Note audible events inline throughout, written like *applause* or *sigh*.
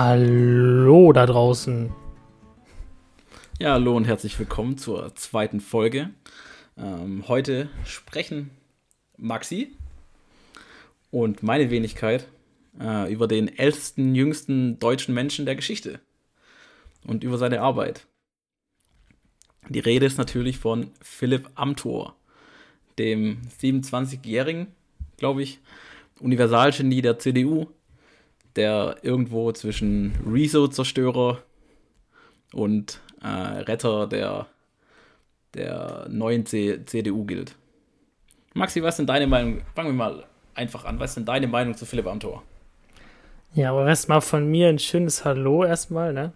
Hallo da draußen. Ja, hallo und herzlich willkommen zur zweiten Folge. Ähm, heute sprechen Maxi und meine Wenigkeit äh, über den ältesten, jüngsten deutschen Menschen der Geschichte und über seine Arbeit. Die Rede ist natürlich von Philipp Amthor, dem 27-jährigen, glaube ich, Universalgenie der CDU, der irgendwo zwischen Rezo-Zerstörer und äh, Retter der, der neuen C CDU gilt. Maxi, was denn deine Meinung? Fangen wir mal einfach an. Was ist denn deine Meinung zu Philipp Amthor? Ja, aber erstmal von mir ein schönes Hallo erstmal, ne?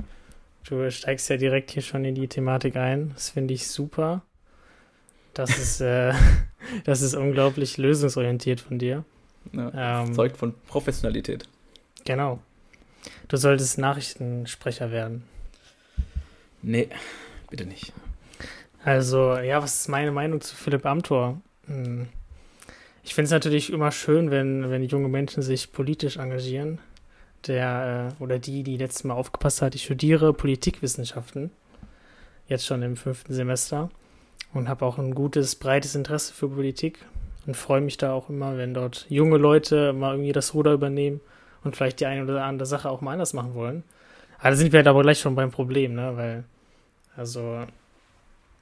Du steigst ja direkt hier schon in die Thematik ein. Das finde ich super. Das *laughs* ist, äh, *laughs* das ist unglaublich lösungsorientiert von dir. Ja, ähm, zeugt von Professionalität. Genau. Du solltest Nachrichtensprecher werden. Nee, bitte nicht. Also, ja, was ist meine Meinung zu Philipp Amthor? Hm. Ich finde es natürlich immer schön, wenn, wenn junge Menschen sich politisch engagieren der äh, oder die, die letztes Mal aufgepasst hat, ich studiere Politikwissenschaften, jetzt schon im fünften Semester und habe auch ein gutes, breites Interesse für Politik und freue mich da auch immer, wenn dort junge Leute mal irgendwie das Ruder übernehmen und vielleicht die eine oder andere Sache auch mal anders machen wollen. Aber da sind wir halt aber gleich schon beim Problem, ne? Weil, also,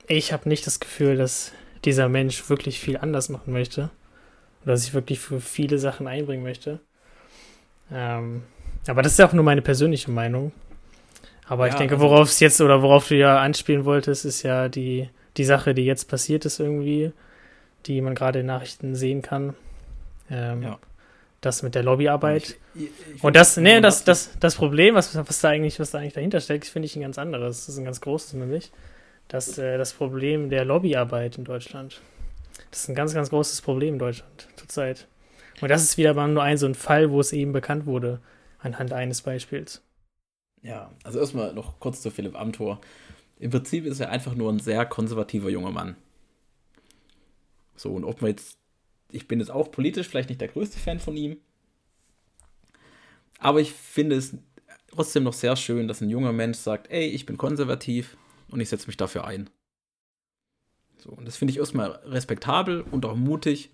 ich habe nicht das Gefühl, dass dieser Mensch wirklich viel anders machen möchte. Oder sich wirklich für viele Sachen einbringen möchte. Ähm, aber das ist ja auch nur meine persönliche Meinung. Aber ja, ich denke, also worauf es jetzt oder worauf du ja anspielen wolltest, ist ja die, die Sache, die jetzt passiert ist irgendwie, die man gerade in Nachrichten sehen kann. Ähm, ja. Das mit der Lobbyarbeit. Und das, nee, das, das, das Problem, was, was da eigentlich, was da eigentlich dahinter steckt, finde ich ein ganz anderes. Das ist ein ganz großes nämlich. Das, äh, das Problem der Lobbyarbeit in Deutschland. Das ist ein ganz, ganz großes Problem in Deutschland zurzeit. Und das ist wieder mal nur ein so ein Fall, wo es eben bekannt wurde, anhand eines Beispiels. Ja, also erstmal noch kurz zu Philipp Amthor. Im Prinzip ist er einfach nur ein sehr konservativer junger Mann. So, und ob man jetzt, ich bin jetzt auch politisch vielleicht nicht der größte Fan von ihm, aber ich finde es trotzdem noch sehr schön, dass ein junger Mensch sagt, ey, ich bin konservativ und ich setze mich dafür ein. So, und das finde ich erstmal respektabel und auch mutig,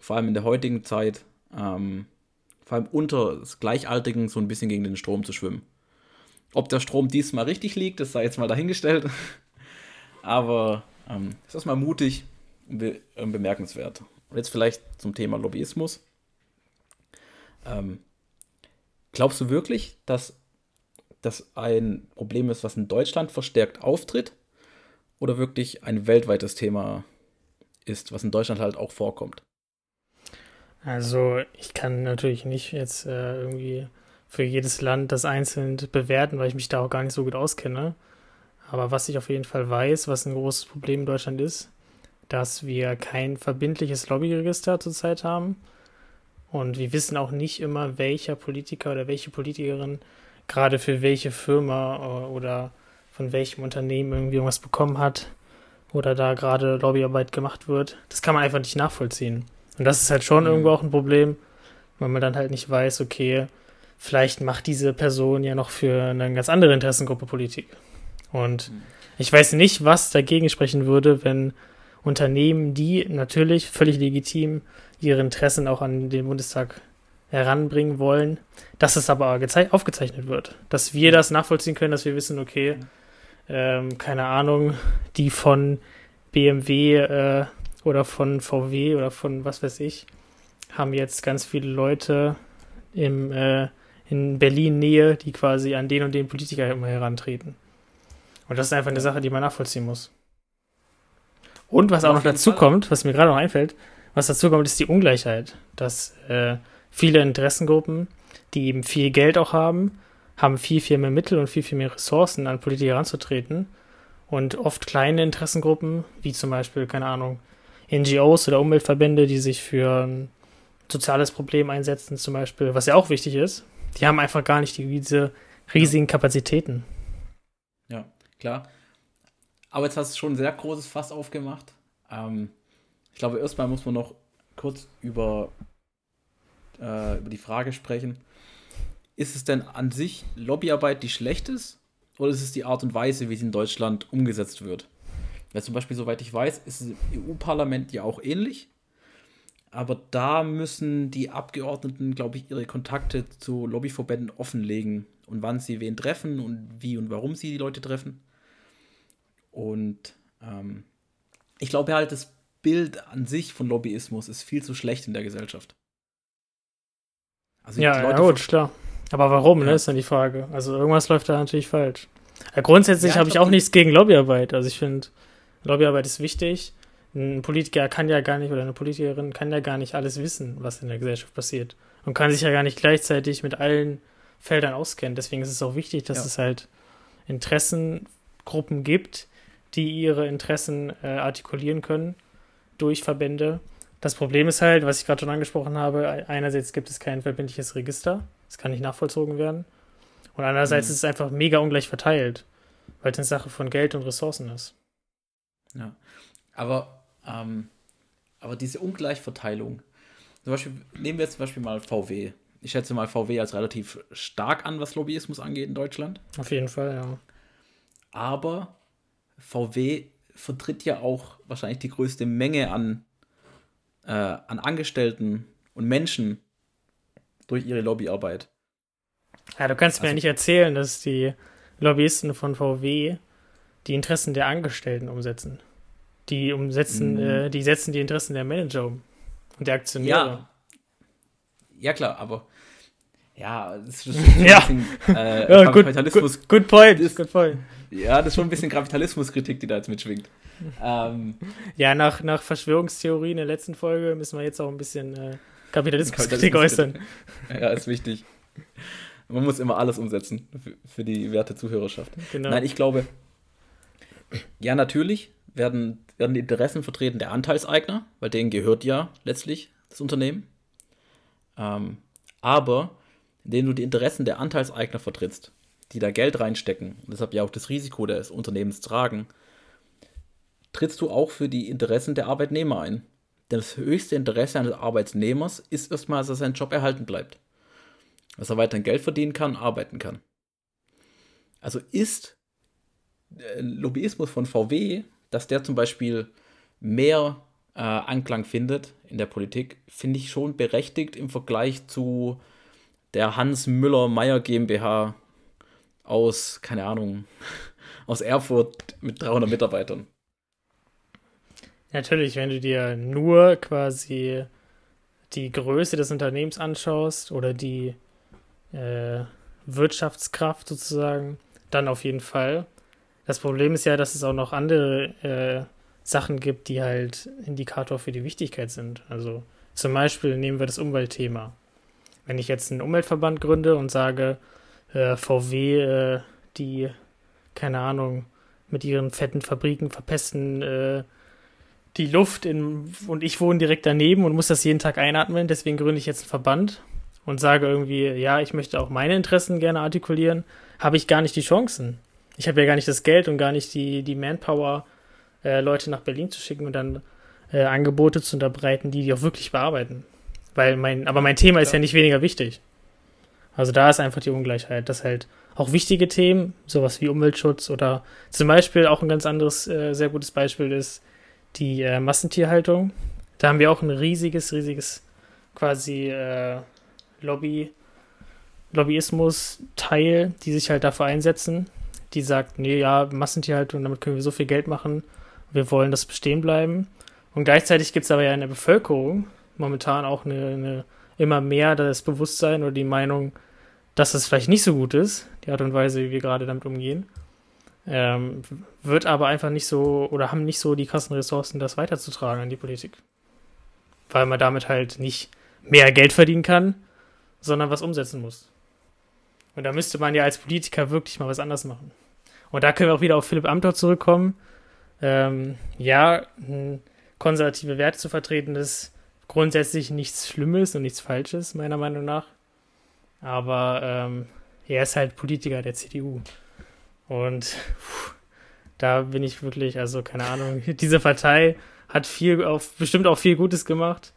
vor allem in der heutigen Zeit. Ähm, vor allem unter Gleichaltrigen so ein bisschen gegen den Strom zu schwimmen. Ob der Strom diesmal richtig liegt, das sei jetzt mal dahingestellt. *laughs* Aber ähm, ist erstmal mutig und be bemerkenswert. Und jetzt vielleicht zum Thema Lobbyismus. Ähm, glaubst du wirklich, dass das ein Problem ist, was in Deutschland verstärkt auftritt? Oder wirklich ein weltweites Thema ist, was in Deutschland halt auch vorkommt? Also ich kann natürlich nicht jetzt äh, irgendwie für jedes Land das einzeln bewerten, weil ich mich da auch gar nicht so gut auskenne. Aber was ich auf jeden Fall weiß, was ein großes Problem in Deutschland ist, dass wir kein verbindliches Lobbyregister zurzeit haben. Und wir wissen auch nicht immer, welcher Politiker oder welche Politikerin gerade für welche Firma äh, oder von welchem Unternehmen irgendwie irgendwas bekommen hat oder da gerade Lobbyarbeit gemacht wird. Das kann man einfach nicht nachvollziehen. Und das ist halt schon mhm. irgendwo auch ein Problem, weil man dann halt nicht weiß, okay, vielleicht macht diese Person ja noch für eine ganz andere Interessengruppe Politik. Und mhm. ich weiß nicht, was dagegen sprechen würde, wenn Unternehmen, die natürlich völlig legitim ihre Interessen auch an den Bundestag heranbringen wollen, dass es aber aufgezeichnet wird. Dass wir das nachvollziehen können, dass wir wissen, okay, ähm, keine Ahnung, die von BMW äh, oder von VW oder von was weiß ich, haben jetzt ganz viele Leute im, äh, in Berlin-Nähe, die quasi an den und den Politiker immer herantreten. Und das ist einfach eine Sache, die man nachvollziehen muss. Und was auch noch dazu Fall. kommt, was mir gerade noch einfällt, was dazu kommt, ist die Ungleichheit. Dass äh, viele Interessengruppen, die eben viel Geld auch haben, haben viel, viel mehr Mittel und viel, viel mehr Ressourcen, an Politiker heranzutreten. Und oft kleine Interessengruppen, wie zum Beispiel, keine Ahnung, NGOs oder Umweltverbände, die sich für ein soziales Problem einsetzen, zum Beispiel, was ja auch wichtig ist, die haben einfach gar nicht diese riesigen Kapazitäten. Ja, klar. Aber jetzt hast du schon ein sehr großes Fass aufgemacht. Ähm, ich glaube, erstmal muss man noch kurz über, äh, über die Frage sprechen. ist es denn an sich Lobbyarbeit, die schlecht ist? Oder ist es die Art und Weise, wie sie in Deutschland umgesetzt wird? Weil zum Beispiel, soweit ich weiß, ist es im EU-Parlament ja auch ähnlich. Aber da müssen die Abgeordneten, glaube ich, ihre Kontakte zu Lobbyverbänden offenlegen und wann sie wen treffen und wie und warum sie die Leute treffen. Und ähm, ich glaube halt, das Bild an sich von Lobbyismus ist viel zu schlecht in der Gesellschaft. Also ja, ja, gut, klar. Aber warum, ne, ja. ne, ist dann die Frage. Also irgendwas läuft da natürlich falsch. Ja, grundsätzlich ja, habe ich auch nichts gegen Lobbyarbeit. Also ich finde, Lobbyarbeit ist wichtig. Ein Politiker kann ja gar nicht oder eine Politikerin kann ja gar nicht alles wissen, was in der Gesellschaft passiert. Und kann sich ja gar nicht gleichzeitig mit allen Feldern auskennen. Deswegen ist es auch wichtig, dass es halt Interessengruppen gibt, die ihre Interessen äh, artikulieren können durch Verbände. Das Problem ist halt, was ich gerade schon angesprochen habe, einerseits gibt es kein verbindliches Register, es kann nicht nachvollzogen werden. Und andererseits mhm. ist es einfach mega ungleich verteilt, weil es eine Sache von Geld und Ressourcen ist. Ja, aber, ähm, aber diese Ungleichverteilung, zum Beispiel, nehmen wir jetzt zum Beispiel mal VW. Ich schätze mal VW als relativ stark an, was Lobbyismus angeht in Deutschland. Auf jeden Fall, ja. Aber VW vertritt ja auch wahrscheinlich die größte Menge an, äh, an Angestellten und Menschen durch ihre Lobbyarbeit. Ja, du kannst also, mir ja nicht erzählen, dass die Lobbyisten von VW die Interessen der Angestellten umsetzen. Die umsetzen, mhm. äh, die setzen die Interessen der Manager um und der Aktionäre. Ja, ja klar, aber ja, das ist *laughs* schon ja. bisschen äh, ja, Kapitalismus. Good, good, point, ist, good point. Ja, das ist schon ein bisschen Kapitalismuskritik, die da jetzt mitschwingt. Ähm, ja, nach, nach Verschwörungstheorie in der letzten Folge müssen wir jetzt auch ein bisschen äh, Kapitalismuskritik äußern. *laughs* Ja, ist wichtig. Man muss immer alles umsetzen für, für die werte Zuhörerschaft. Genau. Nein, ich glaube, ja, natürlich werden, werden die Interessen vertreten der Anteilseigner, weil denen gehört ja letztlich das Unternehmen. Ähm, aber indem du die Interessen der Anteilseigner vertrittst, die da Geld reinstecken und deshalb ja auch das Risiko des Unternehmens tragen, trittst du auch für die Interessen der Arbeitnehmer ein. Denn das höchste Interesse eines Arbeitnehmers ist erstmal, dass er seinen Job erhalten bleibt. Dass er weiterhin Geld verdienen kann, arbeiten kann. Also ist Lobbyismus von VW, dass der zum Beispiel mehr äh, Anklang findet in der Politik, finde ich schon berechtigt im Vergleich zu der Hans Müller Meyer GmbH aus, keine Ahnung, *laughs* aus Erfurt mit 300 Mitarbeitern. Natürlich, wenn du dir nur quasi die Größe des Unternehmens anschaust oder die äh, Wirtschaftskraft sozusagen, dann auf jeden Fall. Das Problem ist ja, dass es auch noch andere äh, Sachen gibt, die halt Indikator für die Wichtigkeit sind. Also zum Beispiel nehmen wir das Umweltthema. Wenn ich jetzt einen Umweltverband gründe und sage, äh, VW, äh, die, keine Ahnung, mit ihren fetten Fabriken verpesten äh, die Luft in, und ich wohne direkt daneben und muss das jeden Tag einatmen, deswegen gründe ich jetzt einen Verband und sage irgendwie, ja, ich möchte auch meine Interessen gerne artikulieren, habe ich gar nicht die Chancen. Ich habe ja gar nicht das Geld und gar nicht die, die Manpower, äh, Leute nach Berlin zu schicken und dann äh, Angebote zu unterbreiten, die die auch wirklich bearbeiten. Weil mein, aber mein Thema ist ja nicht weniger wichtig. Also da ist einfach die Ungleichheit, dass halt auch wichtige Themen, sowas wie Umweltschutz oder zum Beispiel auch ein ganz anderes, äh, sehr gutes Beispiel ist die äh, Massentierhaltung. Da haben wir auch ein riesiges, riesiges quasi äh, Lobby, Lobbyismus-Teil, die sich halt dafür einsetzen. Die sagt, nee, ja, Massentierhaltung, damit können wir so viel Geld machen. Wir wollen das bestehen bleiben. Und gleichzeitig gibt es aber ja in der Bevölkerung momentan auch eine, eine immer mehr das Bewusstsein oder die Meinung, dass es vielleicht nicht so gut ist, die Art und Weise, wie wir gerade damit umgehen. Ähm, wird aber einfach nicht so oder haben nicht so die krassen Ressourcen, das weiterzutragen an die Politik. Weil man damit halt nicht mehr Geld verdienen kann, sondern was umsetzen muss. Und da müsste man ja als Politiker wirklich mal was anderes machen. Und da können wir auch wieder auf Philipp Amthor zurückkommen. Ähm, ja, konservative Werte zu vertreten ist grundsätzlich nichts Schlimmes und nichts Falsches, meiner Meinung nach. Aber ähm, er ist halt Politiker der CDU. Und pff, da bin ich wirklich, also keine Ahnung, *laughs* diese Partei hat viel auf, bestimmt auch viel Gutes gemacht.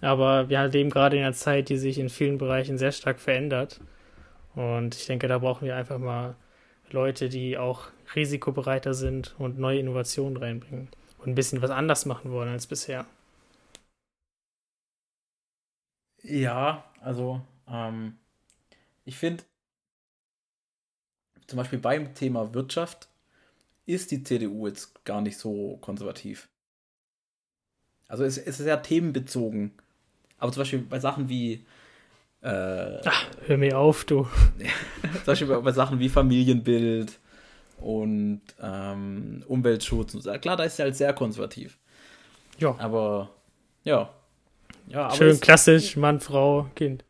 Aber wir leben gerade in einer Zeit, die sich in vielen Bereichen sehr stark verändert. Und ich denke, da brauchen wir einfach mal Leute, die auch risikobereiter sind und neue Innovationen reinbringen und ein bisschen was anders machen wollen als bisher. Ja, also ähm, ich finde, zum Beispiel beim Thema Wirtschaft ist die CDU jetzt gar nicht so konservativ. Also es, es ist ja themenbezogen. Aber zum Beispiel bei Sachen wie äh, Ach, hör mir auf, du. *laughs* Zum Beispiel bei, bei Sachen wie Familienbild und ähm, Umweltschutz. Und so. Klar, da ist er halt sehr konservativ. Ja. Aber, ja. Ja aber Schön klassisch, Mann, Frau, Kind.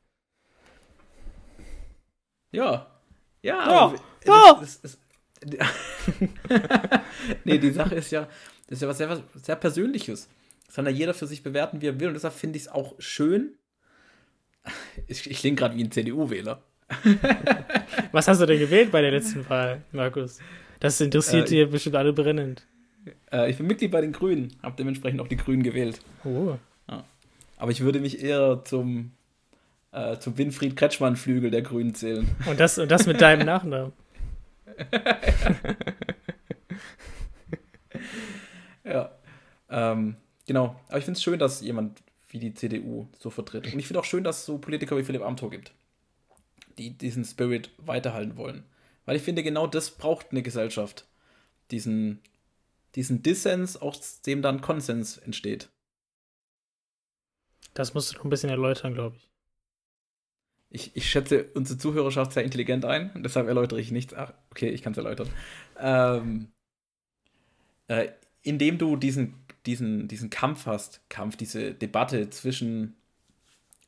Ja. Ja. Ja. ja. Es, es, es, *laughs* nee, die Sache ist ja, das ist ja was sehr, sehr Persönliches. Das kann ja jeder für sich bewerten, wie er will. Und deshalb finde ich es auch schön, ich, ich klinge gerade wie ein CDU-Wähler. *laughs* Was hast du denn gewählt bei der letzten Wahl, Markus? Das interessiert äh, dir bestimmt alle brennend. Äh, ich bin Mitglied bei den Grünen, habe dementsprechend auch die Grünen gewählt. Oh. Aber ich würde mich eher zum, äh, zum Winfried Kretschmann-Flügel der Grünen zählen. Und das, und das mit deinem *laughs* Nachnamen. ja. Ähm, genau. Aber ich finde es schön, dass jemand wie die CDU so vertritt. Und ich finde auch schön, dass es so Politiker wie Philipp Amthor gibt, die diesen Spirit weiterhalten wollen. Weil ich finde, genau das braucht eine Gesellschaft. Diesen, diesen Dissens, aus dem dann Konsens entsteht. Das musst du noch ein bisschen erläutern, glaube ich. ich. Ich schätze unsere Zuhörerschaft sehr intelligent ein, und deshalb erläutere ich nichts. Ach, okay, ich kann es erläutern. Ähm, äh, indem du diesen diesen, diesen Kampf hast, Kampf, diese Debatte zwischen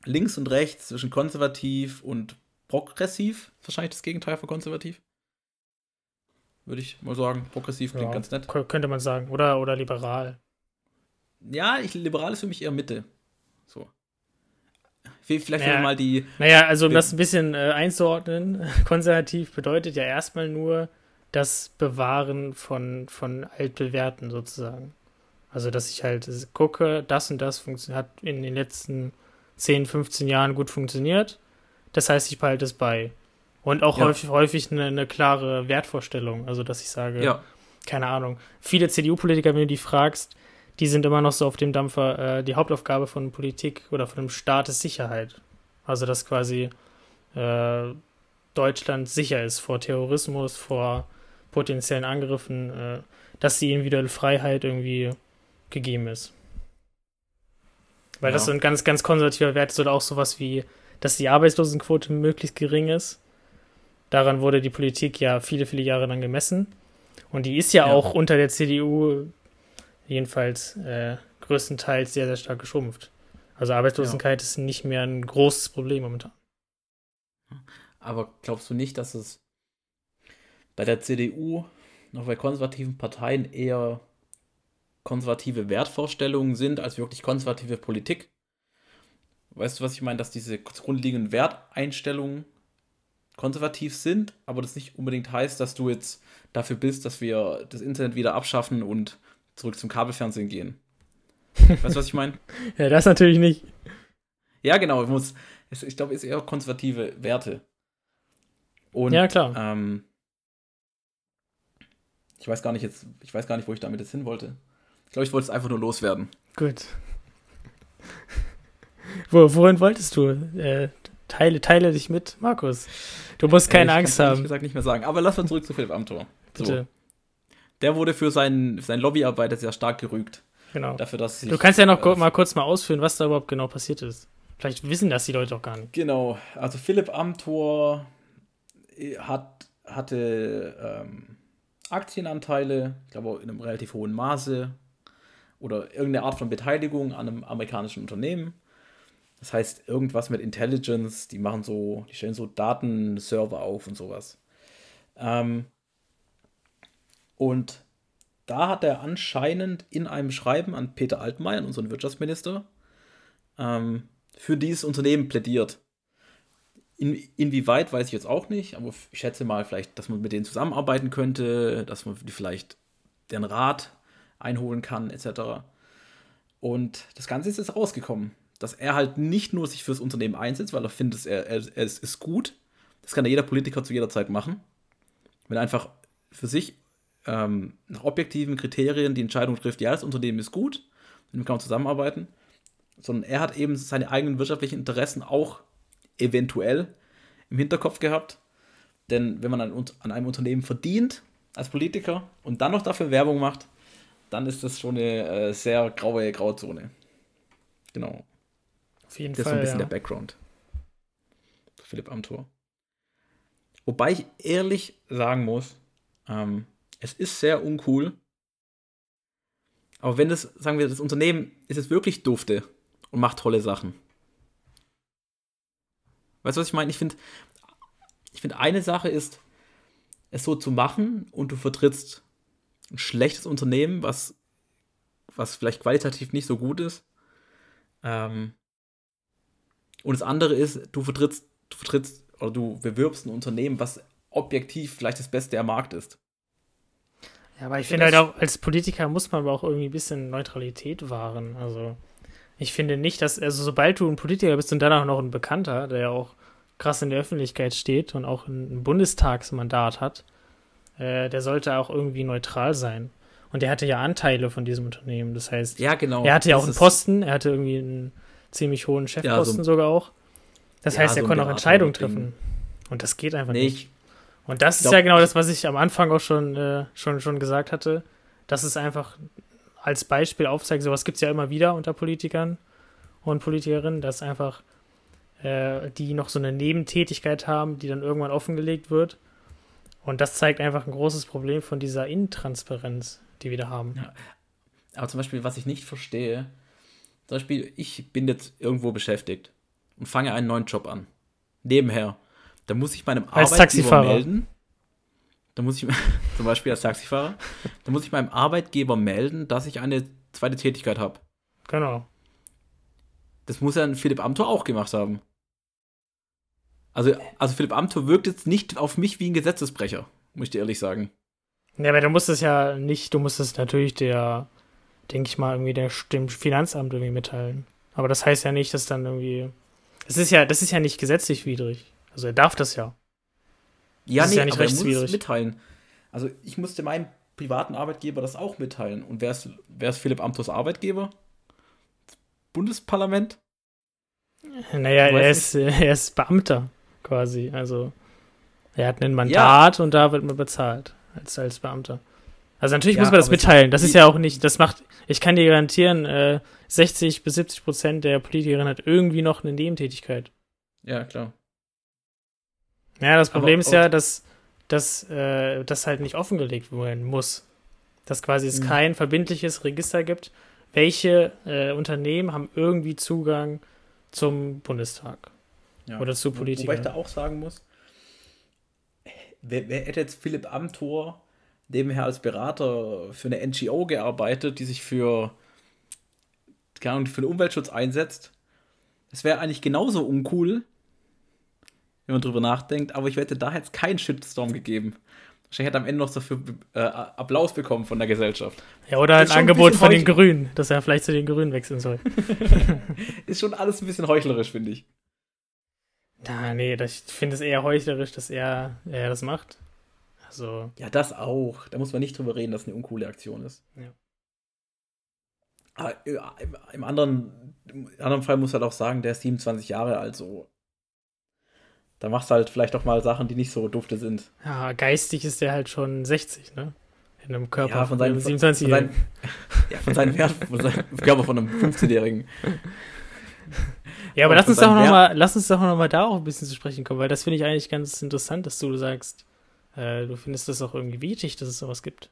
links und rechts, zwischen konservativ und progressiv, wahrscheinlich das Gegenteil von konservativ. Würde ich mal sagen. Progressiv klingt ja, ganz nett. Könnte man sagen. Oder, oder liberal. Ja, ich, liberal ist für mich eher Mitte. So. Vielleicht naja, mal die. Naja, also um das ein bisschen äh, einzuordnen, *laughs* konservativ bedeutet ja erstmal nur das Bewahren von, von altbewährten sozusagen. Also, dass ich halt gucke, das und das hat in den letzten 10, 15 Jahren gut funktioniert. Das heißt, ich behalte es bei. Und auch ja. häufig, häufig eine, eine, klare Wertvorstellung. Also, dass ich sage, ja. keine Ahnung. Viele CDU-Politiker, wenn du die fragst, die sind immer noch so auf dem Dampfer, äh, die Hauptaufgabe von Politik oder von dem Staat ist Sicherheit. Also, dass quasi äh, Deutschland sicher ist vor Terrorismus, vor potenziellen Angriffen, äh, dass die individuelle Freiheit irgendwie gegeben ist. Weil ja. das so ein ganz, ganz konservativer Wert ist oder auch sowas wie, dass die Arbeitslosenquote möglichst gering ist. Daran wurde die Politik ja viele, viele Jahre lang gemessen. Und die ist ja, ja. auch unter der CDU jedenfalls äh, größtenteils sehr, sehr stark geschrumpft. Also Arbeitslosigkeit ja. ist nicht mehr ein großes Problem momentan. Aber glaubst du nicht, dass es bei der CDU noch bei konservativen Parteien eher konservative Wertvorstellungen sind als wirklich konservative Politik. Weißt du, was ich meine? Dass diese grundlegenden Werteinstellungen konservativ sind, aber das nicht unbedingt heißt, dass du jetzt dafür bist, dass wir das Internet wieder abschaffen und zurück zum Kabelfernsehen gehen. *laughs* Weißt du, was ich meine? ja, das natürlich nicht. Ja, genau. Ich, muss, ich glaube, es ist eher konservative Werte. Und, ja, klar. Ähm, ich weiß gar nicht jetzt, ich weiß gar nicht, wo ich damit jetzt hin wollte. Ich glaube, ich wollte es einfach nur loswerden. Gut. *laughs* Wo, wohin wolltest du? Äh, teile, teile dich mit, Markus. Du musst keine äh, Angst haben. Ich gesagt nicht mehr sagen. Aber lass uns zurück zu Philipp Amthor. So. Der wurde für sein, seine Lobbyarbeit sehr stark gerügt. Genau. Dafür, dass du kannst ja noch äh, mal kurz mal ausführen, was da überhaupt genau passiert ist. Vielleicht wissen das die Leute auch gar nicht. Genau. Also Philipp Amthor äh, hat, hatte ähm, Aktienanteile, ich glaube in einem relativ hohen Maße, oder irgendeine Art von Beteiligung an einem amerikanischen Unternehmen. Das heißt, irgendwas mit Intelligence, die machen so, die stellen so Datenserver auf und sowas. Ähm, und da hat er anscheinend in einem Schreiben an Peter Altmaier, unseren Wirtschaftsminister, ähm, für dieses Unternehmen plädiert. In, inwieweit weiß ich jetzt auch nicht, aber ich schätze mal vielleicht, dass man mit denen zusammenarbeiten könnte, dass man vielleicht den Rat einholen kann, etc. Und das Ganze ist jetzt rausgekommen, dass er halt nicht nur sich fürs Unternehmen einsetzt, weil er findet, er, er, es ist gut, Das kann ja jeder Politiker zu jeder Zeit machen. Wenn er einfach für sich ähm, nach objektiven Kriterien die Entscheidung trifft, ja, das Unternehmen ist gut, mit dem kann man zusammenarbeiten, sondern er hat eben seine eigenen wirtschaftlichen Interessen auch eventuell im Hinterkopf gehabt. Denn wenn man an, an einem Unternehmen verdient als Politiker und dann noch dafür Werbung macht, dann ist das schon eine äh, sehr graue Grauzone. Genau. Auf jeden das Fall. ist so ein bisschen ja. der Background. Philipp Amthor. Wobei ich ehrlich sagen muss, ähm, es ist sehr uncool. Aber wenn das, sagen wir, das Unternehmen ist es wirklich dufte und macht tolle Sachen. Weißt du, was ich meine? Ich finde, ich finde, eine Sache ist, es so zu machen und du vertrittst ein schlechtes Unternehmen, was, was vielleicht qualitativ nicht so gut ist. Ähm, und das andere ist, du vertrittst, du vertrittst oder du bewirbst ein Unternehmen, was objektiv vielleicht das Beste am Markt ist. Ja, aber ich finde halt auch, als Politiker muss man aber auch irgendwie ein bisschen Neutralität wahren. Also, ich finde nicht, dass, also sobald du ein Politiker bist und dann auch noch ein Bekannter, der ja auch krass in der Öffentlichkeit steht und auch ein Bundestagsmandat hat, äh, der sollte auch irgendwie neutral sein. Und er hatte ja Anteile von diesem Unternehmen. Das heißt, ja, genau. er hatte ja auch einen Posten, er hatte irgendwie einen ziemlich hohen Chefposten ja, so sogar auch. Das ja, heißt, er so konnte auch Entscheidungen treffen. Und das geht einfach nee, nicht. Und das glaub, ist ja genau das, was ich am Anfang auch schon, äh, schon, schon gesagt hatte. Das ist einfach als Beispiel aufzeigt, sowas gibt es ja immer wieder unter Politikern und Politikerinnen, dass einfach äh, die noch so eine Nebentätigkeit haben, die dann irgendwann offengelegt wird. Und das zeigt einfach ein großes Problem von dieser Intransparenz, die wir da haben. Ja. Aber zum Beispiel, was ich nicht verstehe, zum Beispiel, ich bin jetzt irgendwo beschäftigt und fange einen neuen Job an. Nebenher. Da muss ich meinem als Arbeitgeber Taxifahrer. melden. Da muss ich, *laughs* zum Beispiel als Taxifahrer, da muss ich meinem Arbeitgeber melden, dass ich eine zweite Tätigkeit habe. Genau. Das muss ja ein Philipp Amthor auch gemacht haben. Also, also Philipp Amthor wirkt jetzt nicht auf mich wie ein Gesetzesbrecher, muss ich dir ehrlich sagen. Ja, aber du musst es ja nicht, du musst es natürlich der, denke ich mal, irgendwie der, dem Finanzamt irgendwie mitteilen. Aber das heißt ja nicht, dass dann irgendwie. Das ist ja, das ist ja nicht gesetzlich widrig. Also er darf das ja. Ja, das nee, ist ja nicht aber er muss rechtswidrig. es mitteilen. Also ich musste meinem privaten Arbeitgeber das auch mitteilen. Und wer ist, wer ist Philipp Amthors Arbeitgeber? Das Bundesparlament? Naja, er ist, er ist Beamter quasi. Also er hat ein Mandat und da wird man bezahlt als, als Beamter. Also natürlich Ja, muss man das mitteilen. Das ist ja auch nicht, das macht, ich kann dir garantieren, äh, 60 bis 70 Prozent der Politikerinnen hat irgendwie noch eine Nebentätigkeit. Ja, klar. Ja, das Aber Problem ist auch- ja, dass, dass äh, das halt nicht offengelegt werden muss. Dass quasi es Mhm. kein verbindliches Register gibt, welche äh, Unternehmen haben irgendwie Zugang zum Bundestag Ja. oder zu Wo- Wobei ich da Politikern. auch sagen muss, wer, wer hätte jetzt Philipp Amthor nebenher als Berater für eine NGO gearbeitet, die sich für, keine Ahnung, für den Umweltschutz einsetzt? Das wäre eigentlich genauso uncool, wenn man drüber nachdenkt, aber ich wette, da hätte es keinen Shitstorm gegeben. Wahrscheinlich hätte er am Ende noch dafür äh, Applaus bekommen von der Gesellschaft. Ja, oder ein ein Angebot bisschen von den Grünen, dass er vielleicht zu den Grünen wechseln soll. *laughs* Ist schon alles ein bisschen heuchlerisch, finde ich. Na, nee, das, ich finde es eher heuchlerisch, dass er, er das macht. Also, Ja, das auch. Da muss man nicht drüber reden, dass es eine uncoole Aktion ist. Ja. Aber äh, im, anderen, im anderen Fall muss halt auch sagen, der ist 27 Jahre alt, so. Da machst du halt vielleicht auch mal Sachen, die nicht so dufte sind. ja, geistig ist er halt schon 60, ne? In einem Körper Ja, von seinen- einem von 27-Jährigen. Ja, von seinem Wert, von seinem Körper von einem 15-Jährigen. Ja, aber lass von uns, doch seinem noch mal, lass uns doch noch mal darauf ein bisschen zu sprechen kommen, weil das finde ich eigentlich ganz interessant, dass du sagst, äh, du findest das auch irgendwie wichtig, dass es sowas gibt.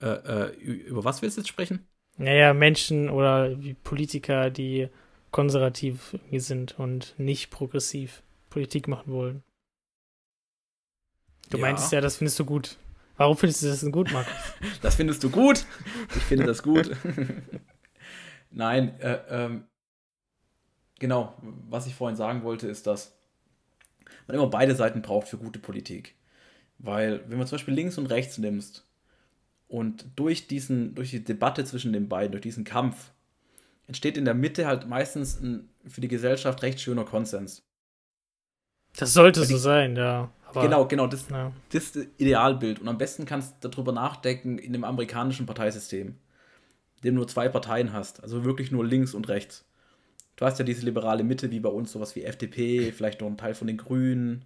Äh, äh, über was willst du jetzt sprechen? Naja, Menschen oder Politiker, die konservativ sind und nicht progressiv Politik machen wollen. Du Ja. meintest ja, das findest du gut. Warum findest du das denn gut, Markus? *laughs* Das findest du gut? Ich finde das gut. *laughs* Nein, äh, ähm, genau, was ich vorhin sagen wollte, ist, dass man immer beide Seiten braucht für gute Politik. Weil, wenn man zum Beispiel links und rechts nimmst und durch, diesen, durch die Debatte zwischen den beiden, durch diesen Kampf, entsteht in der Mitte halt meistens ein für die Gesellschaft recht schöner Konsens. Das sollte so sein, ja. Aber, genau, genau, das, ja. das ist das Idealbild. Und am besten kannst du darüber nachdenken in dem amerikanischen Parteisystem, in dem du nur zwei Parteien hast, also wirklich nur links und rechts. Du hast ja diese liberale Mitte wie bei uns, sowas wie FDP, vielleicht noch ein Teil von den Grünen.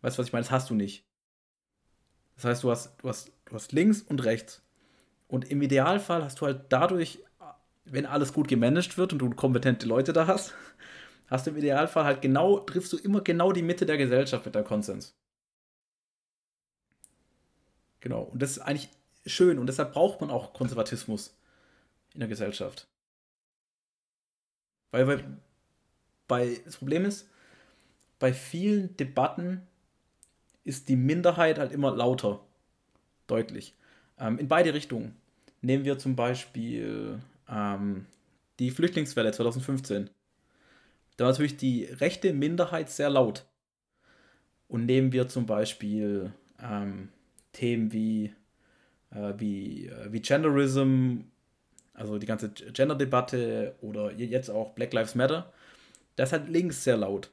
Weißt du, was ich meine? Das hast du nicht. Das heißt, du hast, du hast, du hast links und rechts. Und im Idealfall hast du halt dadurch, wenn alles gut gemanagt wird und du kompetente Leute da hast, hast du im Idealfall halt genau, triffst du immer genau die Mitte der Gesellschaft mit deinem Konsens. Genau. Und das ist eigentlich schön und deshalb braucht man auch Konservatismus in der Gesellschaft. Weil, weil bei, das Problem ist, bei vielen Debatten ist die Minderheit halt immer lauter. Deutlich. Ähm, in beide Richtungen. Nehmen wir zum Beispiel ähm, die Flüchtlingswelle 2015. Da war natürlich die rechte Minderheit sehr laut. Und nehmen wir zum Beispiel ähm, Themen wie, äh, wie, äh, wie Genderism, also die ganze Gender-Debatte oder jetzt auch Black Lives Matter, das ist halt links sehr laut.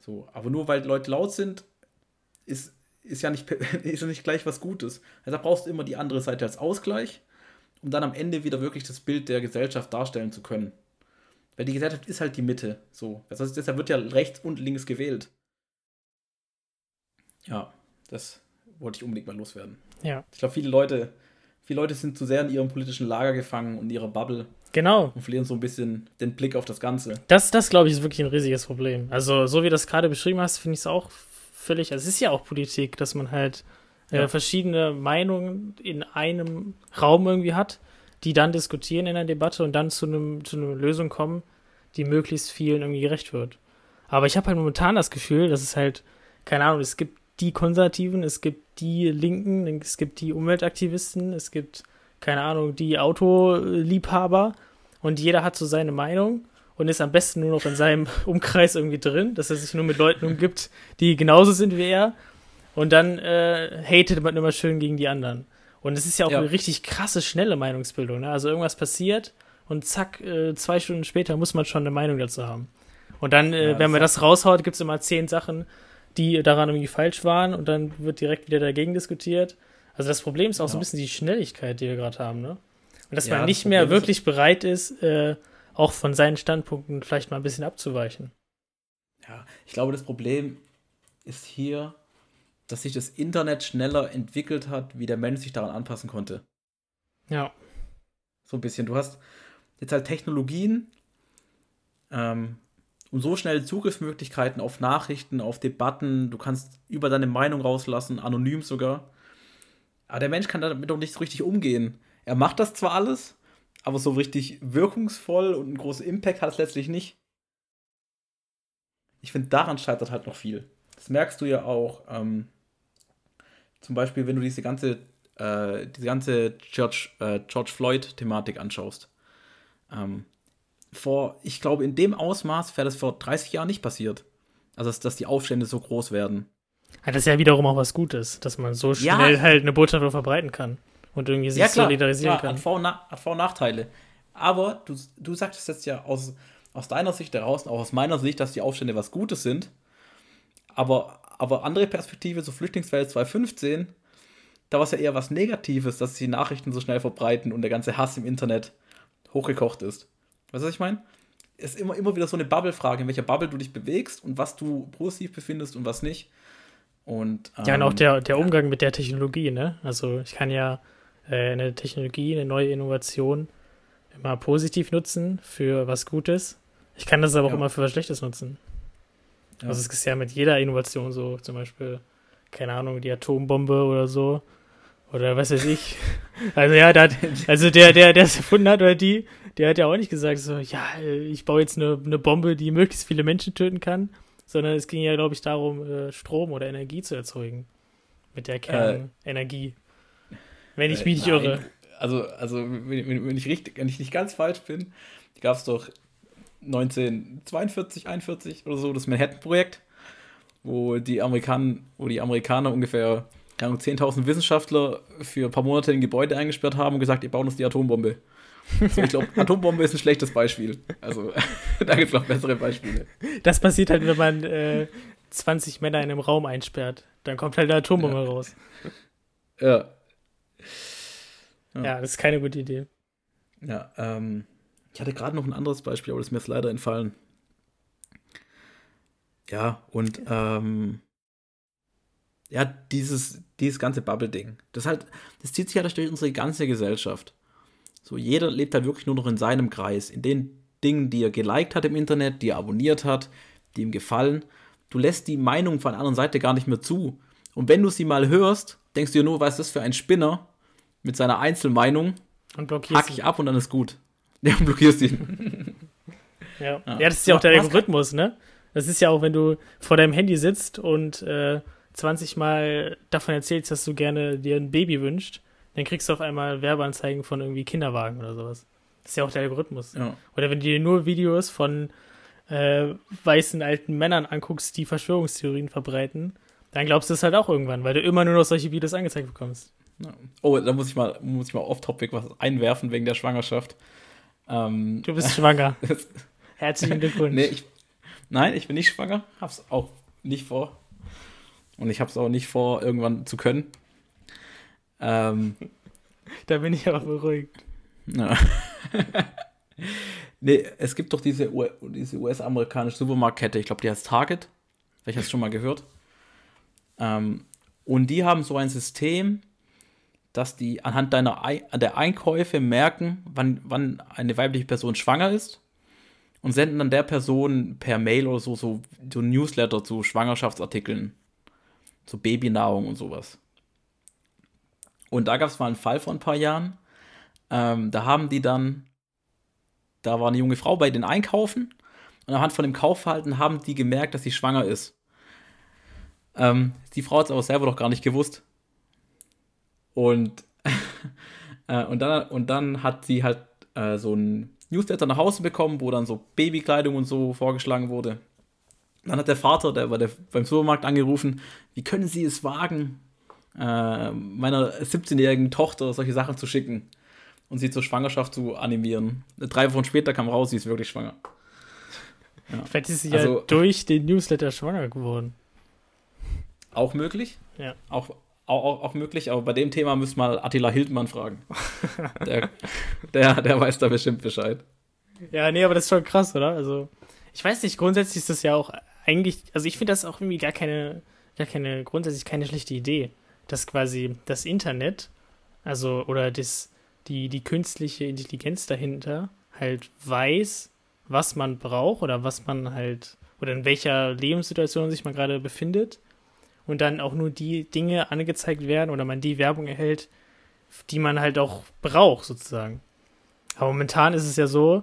So, aber nur weil Leute laut sind, ist, ist, ja nicht, *laughs* ist ja nicht gleich was Gutes. Also brauchst du immer die andere Seite als Ausgleich, um dann am Ende wieder wirklich das Bild der Gesellschaft darstellen zu können. Weil die Gesellschaft ist halt die Mitte. So. Das heißt, deshalb wird ja rechts und links gewählt. Ja, das wollte ich unbedingt mal loswerden. Ja. Ich glaube, viele Leute, viele Leute sind zu sehr in ihrem politischen Lager gefangen und in ihrer Bubble. Genau. Und verlieren so ein bisschen den Blick auf das Ganze. Das, das glaube ich, ist wirklich ein riesiges Problem. Also, so wie du das gerade beschrieben hast, finde ich es auch völlig, also es ist ja auch Politik, dass man halt äh, ja. verschiedene Meinungen in einem Raum irgendwie hat, die dann diskutieren in einer Debatte und dann zu, einem, zu einer Lösung kommen, die möglichst vielen irgendwie gerecht wird. Aber ich habe halt momentan das Gefühl, dass es halt, keine Ahnung, es gibt die Konservativen, es gibt die Linken, es gibt die Umweltaktivisten, es gibt, keine Ahnung, die Autoliebhaber und jeder hat so seine Meinung und ist am besten nur noch in seinem *laughs* Umkreis irgendwie drin, dass er sich nur mit Leuten umgibt, die genauso sind wie er und dann äh, hatet man immer schön gegen die anderen. Und es ist ja auch ja. eine richtig krasse, schnelle Meinungsbildung. Ne? Also irgendwas passiert und zack, äh, zwei Stunden später muss man schon eine Meinung dazu haben. Und dann, äh, ja, wenn man das raushaut, gibt es immer zehn Sachen, die daran irgendwie falsch waren und dann wird direkt wieder dagegen diskutiert. Also das Problem ist auch ja. so ein bisschen die Schnelligkeit, die wir gerade haben, ne? Und dass man nicht mehr wirklich bereit ist, äh, auch von seinen Standpunkten vielleicht mal ein bisschen abzuweichen. Ja, ich glaube, das Problem ist hier, dass sich das Internet schneller entwickelt hat, wie der Mensch sich daran anpassen konnte. Ja. So ein bisschen. Du hast jetzt halt Technologien, ähm, und so schnell Zugriffsmöglichkeiten auf Nachrichten, auf Debatten. Du kannst über deine Meinung rauslassen, anonym sogar. Aber der Mensch kann damit doch nicht so richtig umgehen. Er macht das zwar alles, aber so richtig wirkungsvoll und einen großen Impact hat es letztlich nicht. Ich finde, daran scheitert halt noch viel. Das merkst du ja auch, ähm, zum Beispiel, wenn du diese ganze, äh, diese ganze George, äh, George Floyd-Thematik anschaust. Ähm, vor, ich glaube, in dem Ausmaß wäre das vor 30 Jahren nicht passiert. Also, dass, dass die Aufstände so groß werden. Ja, das ist ja wiederum auch was Gutes, dass man so schnell ja. halt eine Botschaft verbreiten kann und irgendwie sich ja, klar, solidarisieren klar, kann. Hat Vor-, und hat Vor und Nachteile. Aber du, du sagtest jetzt ja aus, aus deiner Sicht heraus, auch aus meiner Sicht, dass die Aufstände was Gutes sind. Aber, aber andere Perspektive, so Flüchtlingswelle 2015, da war es ja eher was Negatives, dass die Nachrichten so schnell verbreiten und der ganze Hass im Internet hochgekocht ist. Weißt du, was ich meine? Es ist immer, immer wieder so eine Bubble-Frage, in welcher Bubble du dich bewegst und was du positiv befindest und was nicht. Und, ähm, ja, und auch der, der Umgang mit der Technologie, ne? Also ich kann ja äh, eine Technologie, eine neue Innovation immer positiv nutzen für was Gutes. Ich kann das aber auch ja. immer für was Schlechtes nutzen. Ja. Also es ist ja mit jeder Innovation so, zum Beispiel, keine Ahnung, die Atombombe oder so. Oder was weiß ich. *laughs* Also ja, der hat, also der, der, der es erfunden hat oder die, der hat ja auch nicht gesagt so, ja, ich baue jetzt eine, eine Bombe, die möglichst viele Menschen töten kann, sondern es ging ja, glaube ich, darum, äh, Strom oder Energie zu erzeugen. Mit der Kernenergie. Äh, wenn ich mich nicht irre. Also, also wenn, wenn, ich richtig, wenn ich nicht ganz falsch bin, gab es doch 1942, 41 oder so das Manhattan-Projekt, wo die Amerikaner, wo die Amerikaner ungefähr 10.000 Wissenschaftler für ein paar Monate in Gebäude eingesperrt haben und gesagt, ihr baut uns die Atombombe. So, ich glaube, *laughs* Atombombe ist ein schlechtes Beispiel. Also, *laughs* da gibt es noch bessere Beispiele. Das passiert halt, wenn man äh, 20 Männer in einem Raum einsperrt. Dann kommt halt eine Atombombe ja. raus. Ja. ja. Ja, das ist keine gute Idee. Ja, ähm, ich hatte gerade noch ein anderes Beispiel, aber das ist mir jetzt leider entfallen. Ja, und ähm, ja, dieses, dieses ganze Bubble-Ding. Das halt, das zieht sich halt durch unsere ganze Gesellschaft. So, jeder lebt halt wirklich nur noch in seinem Kreis, in den Dingen, die er geliked hat im Internet, die er abonniert hat, die ihm gefallen. Du lässt die Meinung von der anderen Seite gar nicht mehr zu. Und wenn du sie mal hörst, denkst du dir nur, was ist das für ein Spinner mit seiner Einzelmeinung? Und blockierst Hack ich ab und dann ist gut. *laughs* Ja, und blockierst ihn. ja. ja. das ist ja auch der Algorithmus, ne? Das ist ja auch, wenn du vor deinem Handy sitzt und äh, 20 Mal davon erzählst, dass du gerne dir ein Baby wünschst, dann kriegst du auf einmal Werbeanzeigen von irgendwie Kinderwagen oder sowas. Das ist ja auch der Algorithmus. Ja. Oder wenn du dir nur Videos von äh, weißen alten Männern anguckst, die Verschwörungstheorien verbreiten, dann glaubst du es halt auch irgendwann, weil du immer nur noch solche Videos angezeigt bekommst. Ja. Oh, da muss ich mal, muss ich mal off-topic was einwerfen wegen der Schwangerschaft. Ähm, du bist schwanger. *laughs* Herzlichen Glückwunsch. Nee, ich, nein, ich bin nicht schwanger, hab's auch nicht vor. Und ich habe es auch nicht vor, irgendwann zu können. Ähm, da bin ich aber beruhigt. Ja. *laughs* nee, es gibt doch diese, diese US-amerikanische Supermarktkette, ich glaube, die heißt Target. Vielleicht hast du schon mal gehört. Ähm, und die haben so ein System, dass die anhand deiner der Einkäufe merken, wann, wann eine weibliche Person schwanger ist und senden dann der Person per Mail oder so, so, so Newsletter zu Schwangerschaftsartikeln so Babynahrung und sowas. Und da gab es mal einen Fall vor ein paar Jahren. Ähm, da haben die dann, da war eine junge Frau bei den Einkaufen und anhand von dem Kaufverhalten haben die gemerkt, dass sie schwanger ist. Ähm, die Frau hat es aber selber doch gar nicht gewusst. Und, *laughs* äh, und, dann, und dann hat sie halt äh, so ein Newsletter nach Hause bekommen, wo dann so Babykleidung und so vorgeschlagen wurde. Dann hat der Vater, der war der, beim Supermarkt angerufen, wie können Sie es wagen, äh, meiner 17-jährigen Tochter solche Sachen zu schicken und sie zur Schwangerschaft zu animieren. Drei Wochen später kam raus, sie ist wirklich schwanger. Ja. Vielleicht ist sie also, ja durch den Newsletter schwanger geworden. Auch möglich. Ja. Auch, auch, auch möglich, aber bei dem Thema müsst mal Attila Hildmann fragen. der, der, der weiß da bestimmt Bescheid. Ja, nee, aber das ist schon krass, oder? Also, ich weiß nicht, grundsätzlich ist das ja auch eigentlich, also ich finde das auch irgendwie gar keine, gar keine, grundsätzlich keine schlechte Idee, dass quasi das Internet, also oder das, die, die künstliche Intelligenz dahinter halt weiß, was man braucht oder was man halt, oder in welcher Lebenssituation sich man gerade befindet und dann auch nur die Dinge angezeigt werden oder man die Werbung erhält, die man halt auch braucht, sozusagen. Aber momentan ist es ja so,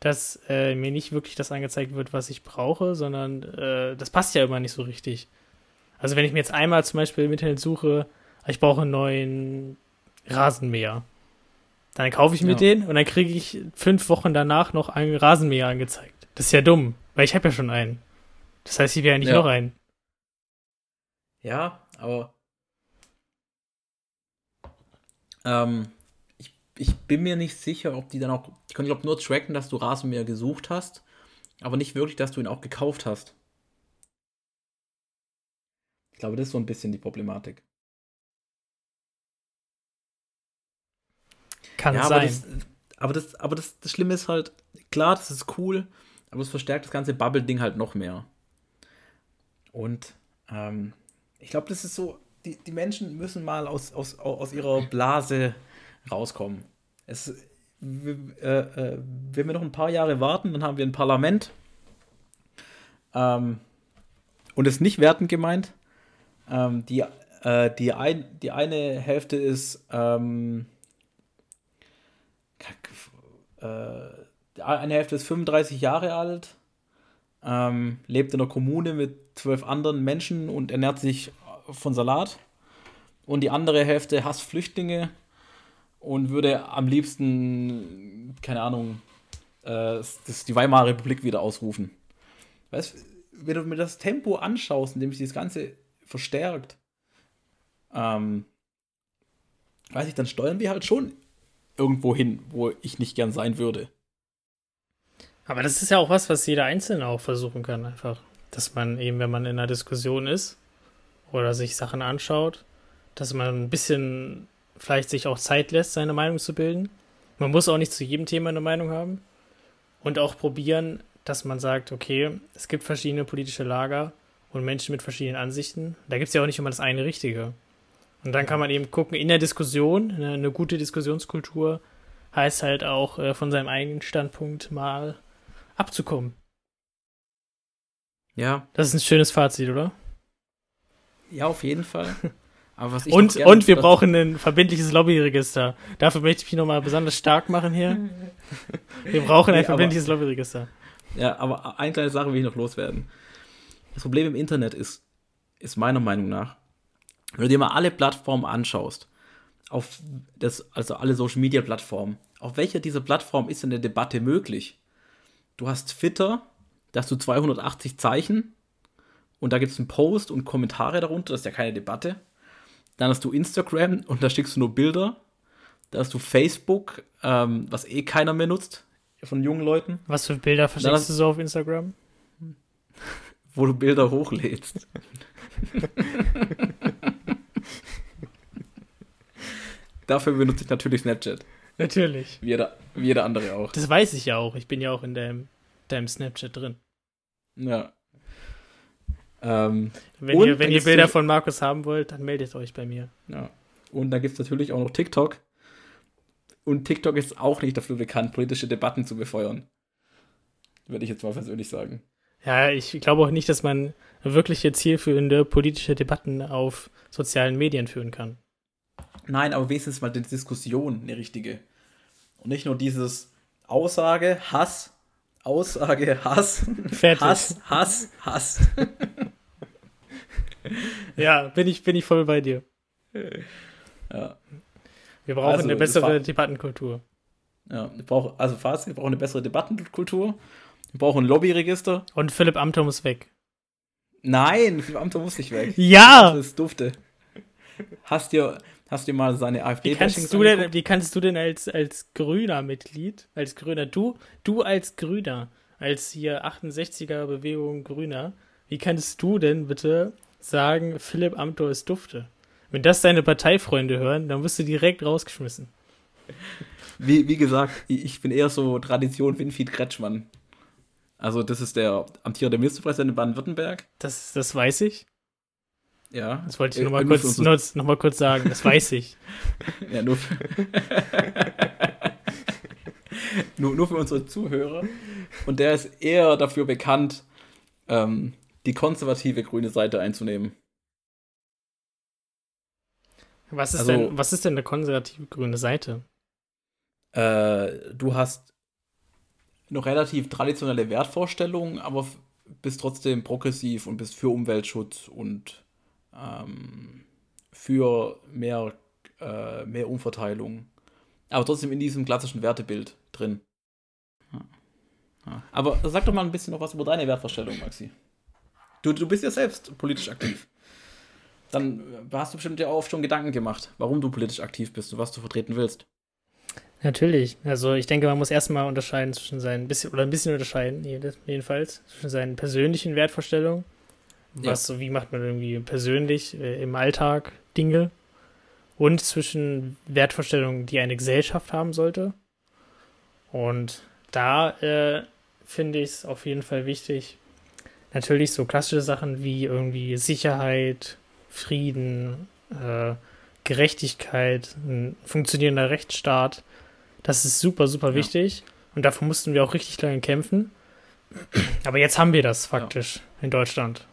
dass äh, mir nicht wirklich das angezeigt wird, was ich brauche, sondern äh, das passt ja immer nicht so richtig. Also wenn ich mir jetzt einmal zum Beispiel im Internet suche, ich brauche einen neuen Rasenmäher, dann kaufe ich mir ja. den und dann kriege ich fünf Wochen danach noch einen Rasenmäher angezeigt. Das ist ja dumm, weil ich habe ja schon einen. Das heißt, ich will ja nicht ja. noch einen. Ja, aber ähm, ich bin mir nicht sicher, ob die dann auch. Die können, glaube nur tracken, dass du Rasenmäher gesucht hast, aber nicht wirklich, dass du ihn auch gekauft hast. Ich glaube, das ist so ein bisschen die Problematik. Kann ja, sein. Aber, das, aber, das, aber das, das Schlimme ist halt, klar, das ist cool, aber es verstärkt das ganze Bubble-Ding halt noch mehr. Und ähm, ich glaube, das ist so, die, die Menschen müssen mal aus, aus, aus ihrer Blase rauskommen. Es, äh, äh, wenn wir noch ein paar Jahre warten, dann haben wir ein Parlament. Ähm, und es ist nicht wertend gemeint. Ähm, die, äh, die, ein, die eine Hälfte ist ähm, äh, eine Hälfte ist 35 Jahre alt, ähm, lebt in einer Kommune mit zwölf anderen Menschen und ernährt sich von Salat. Und die andere Hälfte hasst Flüchtlinge und würde am liebsten, keine Ahnung, äh, das, die Weimarer Republik wieder ausrufen. Weißt wenn du mir das Tempo anschaust, in dem sich das Ganze verstärkt, ähm, weiß ich, dann steuern wir halt schon irgendwo hin, wo ich nicht gern sein würde. Aber das ist ja auch was, was jeder Einzelne auch versuchen kann, einfach. Dass man eben, wenn man in einer Diskussion ist oder sich Sachen anschaut, dass man ein bisschen vielleicht sich auch Zeit lässt, seine Meinung zu bilden. Man muss auch nicht zu jedem Thema eine Meinung haben. Und auch probieren, dass man sagt, okay, es gibt verschiedene politische Lager und Menschen mit verschiedenen Ansichten. Da gibt es ja auch nicht immer das eine Richtige. Und dann kann man eben gucken, in der Diskussion, eine, eine gute Diskussionskultur heißt halt auch, äh, von seinem eigenen Standpunkt mal abzukommen. Ja. Das ist ein schönes Fazit, oder? Ja, auf jeden Fall. *laughs* Aber was ich und, und wir brauchen ein verbindliches Lobbyregister. Dafür möchte ich mich nochmal besonders stark machen hier. *laughs* Wir brauchen ein nee, verbindliches aber, Lobbyregister. Ja, aber eine kleine Sache will ich noch loswerden. Das Problem im Internet ist, ist meiner Meinung nach, wenn du dir mal alle Plattformen anschaust, auf das, also alle Social Media Plattformen, auf welcher dieser Plattformen ist denn eine Debatte möglich? Du hast Twitter, da hast du 280 Zeichen und da gibt es einen Post und Kommentare darunter, das ist ja keine Debatte. Dann hast du Instagram und da schickst du nur Bilder. Da hast du Facebook, ähm, was eh keiner mehr nutzt von jungen Leuten. Was für Bilder verschickst du so auf Instagram? *laughs* Wo du Bilder hochlädst. *laughs* Dafür benutze ich natürlich Snapchat. Natürlich. Wie jeder, wie jeder andere auch. Das weiß ich ja auch. Ich bin ja auch in deinem, deinem Snapchat drin. Ja. Ähm, wenn ihr, wenn ihr Bilder von Markus haben wollt, dann meldet euch bei mir. Ja. Und da gibt es natürlich auch noch TikTok. Und TikTok ist auch nicht dafür bekannt, politische Debatten zu befeuern. Würde ich jetzt mal persönlich sagen. Ja, ich glaube auch nicht, dass man wirkliche zielführende politische Debatten auf sozialen Medien führen kann. Nein, aber wenigstens mal die Diskussion eine richtige. Und nicht nur dieses Aussage, Hass, Aussage, Hass, Fertig. Hass, Hass, Hass. *laughs* ja, bin ich, bin ich voll bei dir. Ja. Wir brauchen also, eine bessere Debattenkultur. Ja, wir brauchen, also Fazit, wir brauchen eine bessere Debattenkultur. Wir brauchen ein Lobbyregister. Und Philipp Amthor muss weg. Nein, Philipp Amthor muss nicht weg. Ja! Das dufte. Hast dir, hast dir mal seine afd wie kannst du denn, Wie kannst du denn als, als grüner Mitglied, als Grüner, du, du als Grüner, als hier 68er Bewegung Grüner, wie kannst du denn bitte sagen, Philipp Amthor ist dufte? Wenn das deine Parteifreunde hören, dann wirst du direkt rausgeschmissen. *laughs* Wie, wie gesagt, ich bin eher so Tradition Winfried Kretschmann. Also, das ist der amtierende Ministerpräsident in Baden-Württemberg. Das, das weiß ich. Ja. Das wollte ich nochmal kurz, so noch mal kurz sagen. Das weiß ich. *laughs* ja, nur für, *laughs* nur, nur für unsere Zuhörer. Und der ist eher dafür bekannt, ähm, die konservative grüne Seite einzunehmen. Was ist, also, denn, was ist denn eine konservative grüne Seite? Äh, du hast noch relativ traditionelle Wertvorstellungen, aber bist trotzdem progressiv und bist für Umweltschutz und ähm, für mehr, äh, mehr Umverteilung. Aber trotzdem in diesem klassischen Wertebild drin. Ja. Ja. Aber sag doch mal ein bisschen noch was über deine Wertvorstellung, Maxi. Du, du bist ja selbst politisch aktiv. Dann hast du bestimmt ja auch schon Gedanken gemacht, warum du politisch aktiv bist und was du vertreten willst. Natürlich. Also ich denke, man muss erstmal unterscheiden zwischen seinen bisschen oder ein bisschen unterscheiden, jedenfalls, zwischen seinen persönlichen Wertvorstellungen. Was ja. so, wie macht man irgendwie persönlich äh, im Alltag Dinge und zwischen Wertvorstellungen, die eine Gesellschaft haben sollte. Und da äh, finde ich es auf jeden Fall wichtig, natürlich so klassische Sachen wie irgendwie Sicherheit, Frieden, äh, Gerechtigkeit, ein funktionierender Rechtsstaat, das ist super, super ja. wichtig. Und dafür mussten wir auch richtig lange kämpfen. Aber jetzt haben wir das faktisch ja. in Deutschland.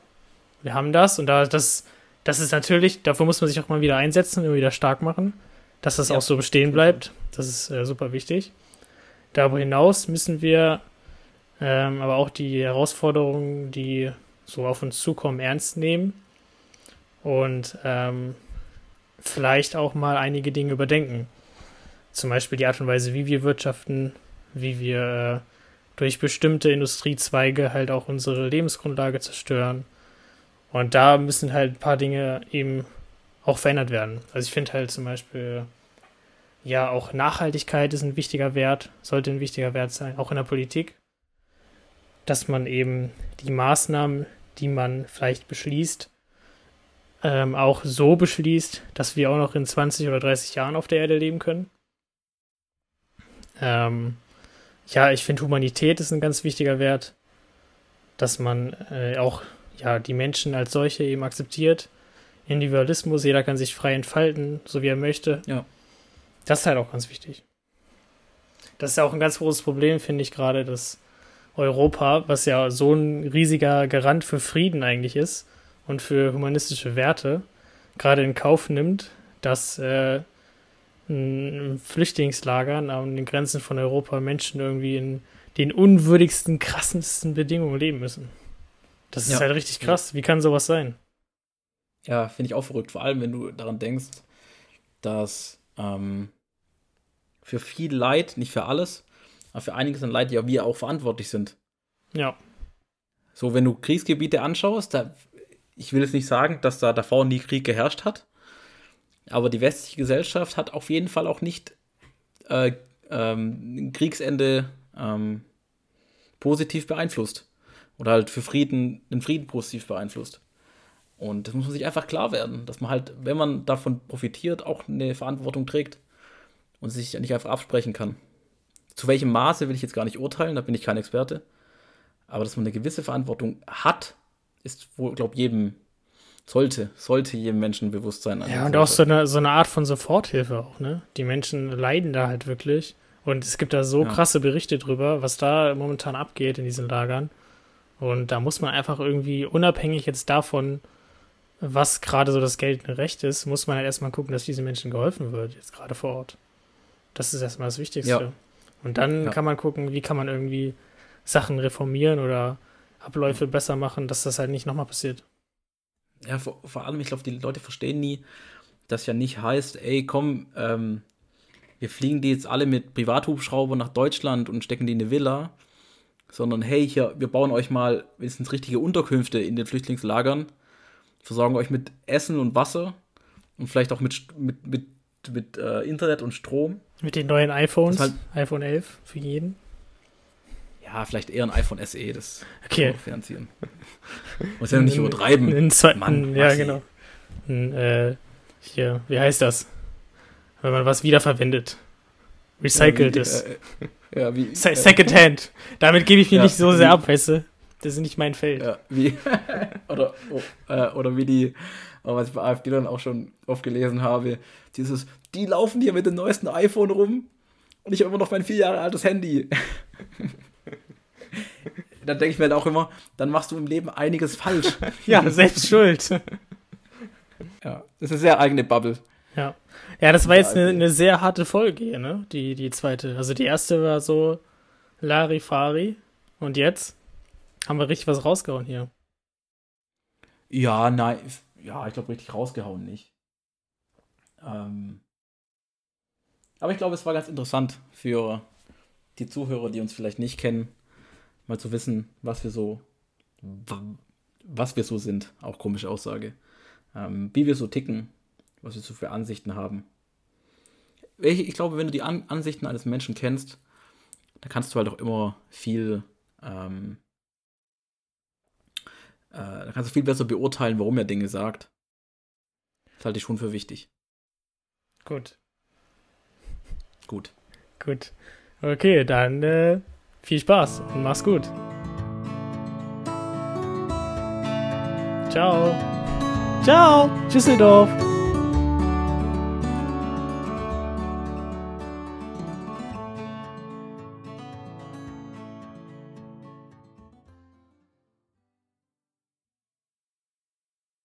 Wir haben das und da das, das ist natürlich, dafür muss man sich auch mal wieder einsetzen, immer wieder stark machen, dass das ja. auch so bestehen bleibt. Das ist äh, super wichtig. Darüber hinaus müssen wir ähm, aber auch die Herausforderungen, die so auf uns zukommen, ernst nehmen und ähm, vielleicht auch mal einige Dinge überdenken. Zum Beispiel die Art und Weise, wie wir wirtschaften, wie wir äh, durch bestimmte Industriezweige halt auch unsere Lebensgrundlage zerstören. Und da müssen halt ein paar Dinge eben auch verändert werden. Also ich finde halt zum Beispiel ja, auch Nachhaltigkeit ist ein wichtiger Wert, sollte ein wichtiger Wert sein, auch in der Politik. Dass man eben die Maßnahmen, die man vielleicht beschließt, ähm, auch so beschließt, dass wir auch noch in 20 oder 30 Jahren auf der Erde leben können. Ähm, ja, ich finde, Humanität ist ein ganz wichtiger Wert, dass man äh, auch ja, die Menschen als solche eben akzeptiert. Individualismus, jeder kann sich frei entfalten, so wie er möchte. Ja. Das ist halt auch ganz wichtig. Das ist ja auch ein ganz großes Problem, finde ich gerade, dass Europa, was ja so ein riesiger Garant für Frieden eigentlich ist und für humanistische Werte, gerade in Kauf nimmt, dass äh, in Flüchtlingslagern an den Grenzen von Europa Menschen irgendwie in den unwürdigsten, krassesten Bedingungen leben müssen. Das ist Ja. halt richtig krass. Wie kann sowas sein? Ja, finde ich auch verrückt. Vor allem, wenn du daran denkst, dass ähm, für viel Leid, nicht für alles, aber für einiges an Leid ja wir auch verantwortlich sind. Ja, So, wenn du Kriegsgebiete anschaust, da, ich will jetzt nicht sagen, dass da davor nie Krieg geherrscht hat, aber die westliche Gesellschaft hat auf jeden Fall auch nicht äh, ähm, Kriegsende ähm, positiv beeinflusst. Oder halt für Frieden, den Frieden positiv beeinflusst. Und das muss man sich einfach klar werden, dass man halt, wenn man davon profitiert, auch eine Verantwortung trägt und sich nicht einfach absprechen kann. Zu welchem Maße will ich jetzt gar nicht urteilen, da bin ich kein Experte. Aber dass man eine gewisse Verantwortung hat, ist wohl, glaube ich, jedem, sollte, sollte jedem Menschen bewusst sein. Ja, der und auch so eine, so eine Art von Soforthilfe auch, ne? Die Menschen leiden da halt wirklich. Und es gibt da so Ja. krasse Berichte drüber, was da momentan abgeht in diesen Lagern. Und da muss man einfach irgendwie, unabhängig jetzt davon, was gerade so das geltende Recht ist, muss man halt erstmal gucken, dass diesen Menschen geholfen wird, jetzt gerade vor Ort. Das ist erstmal das Wichtigste. Ja. Und dann Ja. kann man gucken, wie kann man irgendwie Sachen reformieren oder Abläufe besser machen, dass das halt nicht nochmal passiert. Ja, vor, vor allem, ich glaube, die Leute verstehen nie, dass ja nicht heißt, ey, komm, ähm, wir fliegen die jetzt alle mit Privathubschrauber nach Deutschland und stecken die in eine Villa, sondern hey, hier, wir bauen euch mal wenigstens richtige Unterkünfte in den Flüchtlingslagern, versorgen euch mit Essen und Wasser und vielleicht auch mit, mit, mit, mit äh, Internet und Strom. Mit den neuen iPhones, ist iPhone 11 für jeden. Ja, vielleicht eher ein iPhone SE, das Okay. kann man finanzieren. Muss ja nicht übertreiben. Einen zweiten, Mann, ja, genau. Ein, äh, hier, wie heißt das? Wenn man was wiederverwendet. Recycelt ja, wie, ist. Äh, ja, wie, Se äh, Secondhand. Damit gebe ich mir Ja, nicht so wie- sehr ab, weißt du? Das ist nicht mein Feld. Ja, wie, *laughs* oder, oh, äh, oder wie die, oh, was ich bei AfD dann auch schon oft gelesen habe, dieses, die laufen hier mit dem neuesten iPhone rum und ich habe immer noch mein vier Jahre altes Handy. *laughs* dann denke ich mir halt auch immer, dann machst du im Leben einiges falsch. *laughs* Ja, selbst schuld. ja, das ist eine sehr eigene Bubble. Ja. Ja, das war jetzt eine, also- eine sehr harte Folge hier, ne? Die, die zweite. Also die erste war so Larifari. Und jetzt haben wir richtig was rausgehauen hier. Ja, nein, ja, ich glaube, richtig rausgehauen nicht. Ähm, aber ich glaube, es war ganz interessant für die Zuhörer, die uns vielleicht nicht kennen, mal zu wissen, was wir so, was wir so sind, auch komische Aussage, ähm, wie wir so ticken, was wir so für Ansichten haben. Ich glaube, wenn du die An Ansichten eines Menschen kennst, dann kannst du halt auch immer viel ähm, äh, da kannst du viel besser beurteilen, warum er Dinge sagt. Das halte ich schon für wichtig. Gut. Gut. Gut. Okay, dann äh, viel Spaß und mach's gut. Ciao. Ciao. Düsseldorf.